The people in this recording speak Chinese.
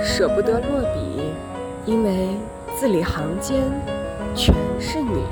舍不得落笔因为字里行间全是你